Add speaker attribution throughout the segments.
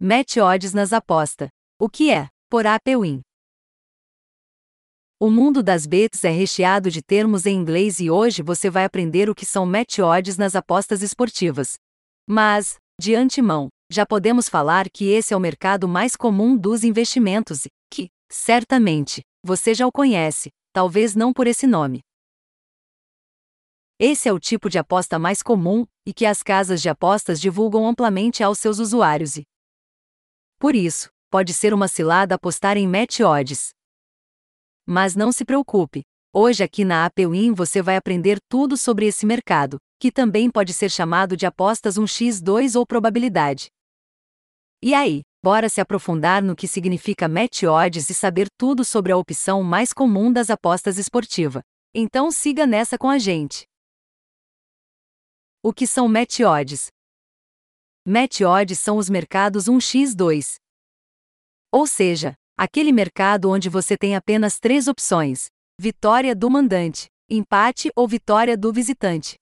Speaker 1: Match odds nas apostas. O que é? Por APWin. O mundo das bets é recheado de termos em inglês e hoje você vai aprender o que são match odds nas apostas esportivas. Mas, de antemão, já podemos falar que esse é o mercado mais comum dos investimentos e que, certamente, você já o conhece, talvez não por esse nome. Esse é o tipo de aposta mais comum e que as casas de apostas divulgam amplamente aos seus usuários e, por isso, pode ser uma cilada apostar em match odds. Mas não se preocupe. Hoje aqui na APWin você vai aprender tudo sobre esse mercado, que também pode ser chamado de apostas 1x2 ou probabilidade. E aí, bora se aprofundar no que significa match odds e saber tudo sobre a opção mais comum das apostas esportivas. Então siga nessa com a gente. O que são match odds? Match odds são os mercados 1x2. Ou seja, aquele mercado onde você tem apenas três opções: vitória do mandante, empate ou vitória do visitante.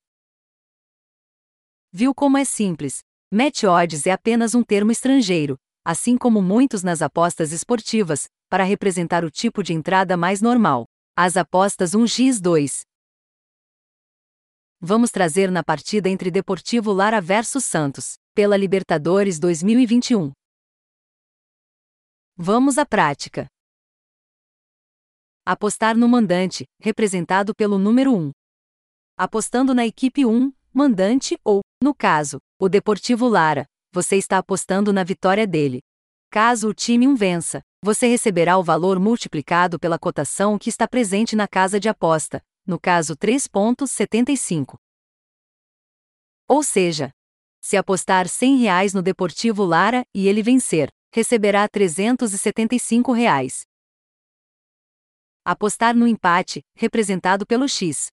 Speaker 1: Viu como é simples? Match odds é apenas um termo estrangeiro, assim como muitos nas apostas esportivas, para representar o tipo de entrada mais normal, as apostas 1x2. Vamos trazer na partida entre Deportivo Lara versus Santos pela Libertadores 2021. Vamos à prática. Apostar no mandante, representado pelo número 1. Apostando na equipe 1, mandante ou, no caso, o Deportivo Lara, você está apostando na vitória dele. Caso o time 1 vença, você receberá o valor multiplicado pela cotação que está presente na casa de aposta, no caso 3.75. Ou seja, se apostar 100 reais no Deportivo Lara e ele vencer, receberá 375 reais. Apostar no empate, representado pelo X.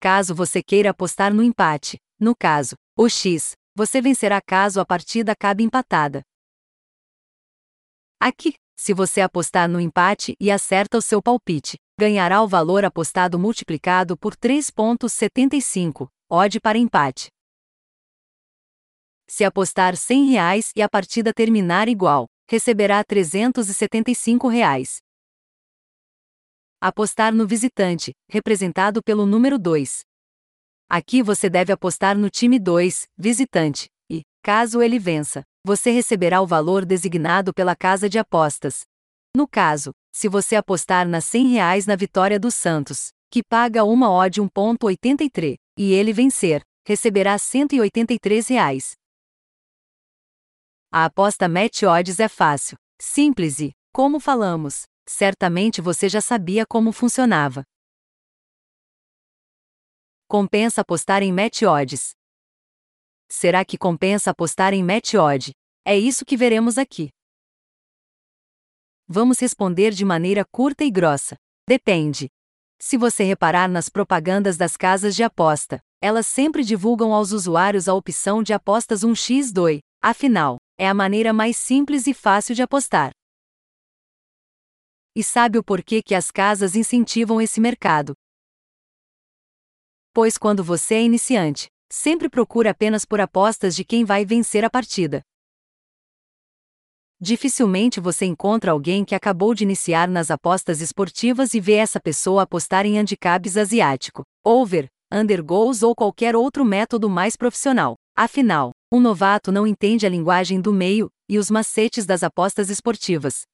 Speaker 1: Caso você queira apostar no empate, no caso, o X, você vencerá caso a partida acabe empatada. Aqui, se você apostar no empate e acerta o seu palpite, ganhará o valor apostado multiplicado por 3,75, odd para empate. Se apostar 100 reais e a partida terminar igual, receberá 375 reais. Apostar no visitante, representado pelo número 2. Aqui você deve apostar no time 2, visitante, e, caso ele vença, você receberá o valor designado pela casa de apostas. No caso, se você apostar na 100 reais na vitória do Santos, que paga uma odd 1.83, e ele vencer, receberá 183 reais. A aposta match odds é fácil, simples e, como falamos, certamente você já sabia como funcionava. Compensa apostar em match odds. Será que compensa apostar em match odd? É isso que veremos aqui. Vamos responder de maneira curta e grossa. Depende. Se você reparar nas propagandas das casas de aposta, elas sempre divulgam aos usuários a opção de apostas 1x2, afinal, é a maneira mais simples e fácil de apostar. E sabe o porquê que as casas incentivam esse mercado? Pois quando você é iniciante, sempre procura apenas por apostas de quem vai vencer a partida. Dificilmente você encontra alguém que acabou de iniciar nas apostas esportivas e vê essa pessoa apostar em handicaps asiático, over, undergoals ou qualquer outro método mais profissional. Afinal, um novato não entende a linguagem do meio e os macetes das apostas esportivas.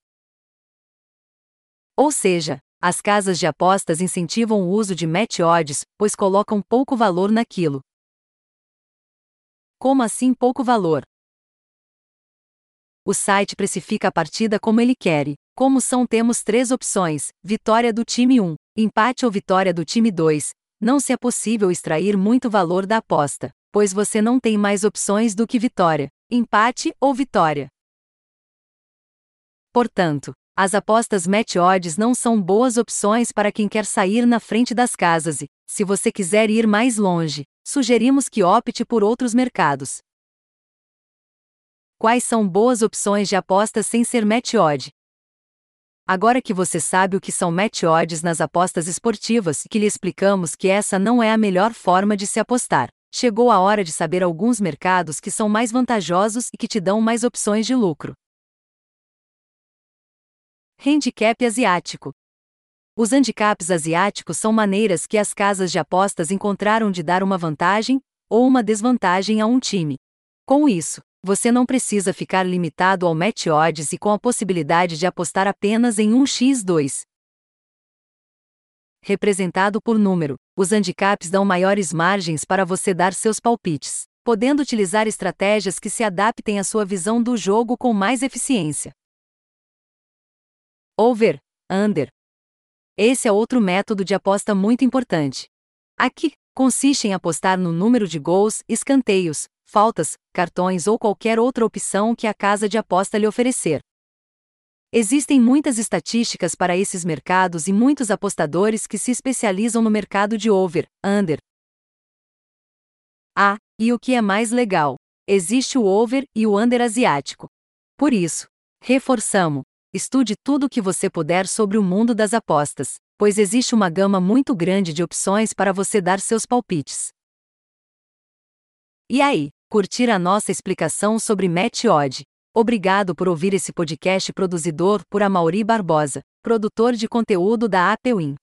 Speaker 1: Ou seja, as casas de apostas incentivam o uso de match odds, pois colocam pouco valor naquilo. Como assim pouco valor? O site precifica a partida como ele quer. Como são temos três opções: vitória do time 1, empate ou vitória do time 2. Não se é possível extrair muito valor da aposta pois você não tem mais opções do que vitória, empate ou vitória. Portanto, as apostas match odds não são boas opções para quem quer sair na frente das casas e, se você quiser ir mais longe, sugerimos que opte por outros mercados. Quais são boas opções de apostas sem ser match odd? Agora que você sabe o que são match odds nas apostas esportivas, que lhe explicamos que essa não é a melhor forma de se apostar. Chegou a hora de saber alguns mercados que são mais vantajosos e que te dão mais opções de lucro. Handicap asiático. Os handicaps asiáticos são maneiras que as casas de apostas encontraram de dar uma vantagem ou uma desvantagem a um time. Com isso, você não precisa ficar limitado ao match odds e com a possibilidade de apostar apenas em um x2. Representado por número, os handicaps dão maiores margens para você dar seus palpites, podendo utilizar estratégias que se adaptem à sua visão do jogo com mais eficiência. Over, under. Esse é outro método de aposta muito importante. Aqui, consiste em apostar no número de gols, escanteios, faltas, cartões ou qualquer outra opção que a casa de aposta lhe oferecer. Existem muitas estatísticas para esses mercados e muitos apostadores que se especializam no mercado de over, under. Ah, e o que é mais legal? Existe o over e o under asiático. Por isso, reforçamos: estude tudo o que você puder sobre o mundo das apostas pois existe uma gama muito grande de opções para você dar seus palpites. E aí, curtir a nossa explicação sobre Match Odd? Obrigado por ouvir esse podcast produzidor por Amaury Barbosa, produtor de conteúdo da Apple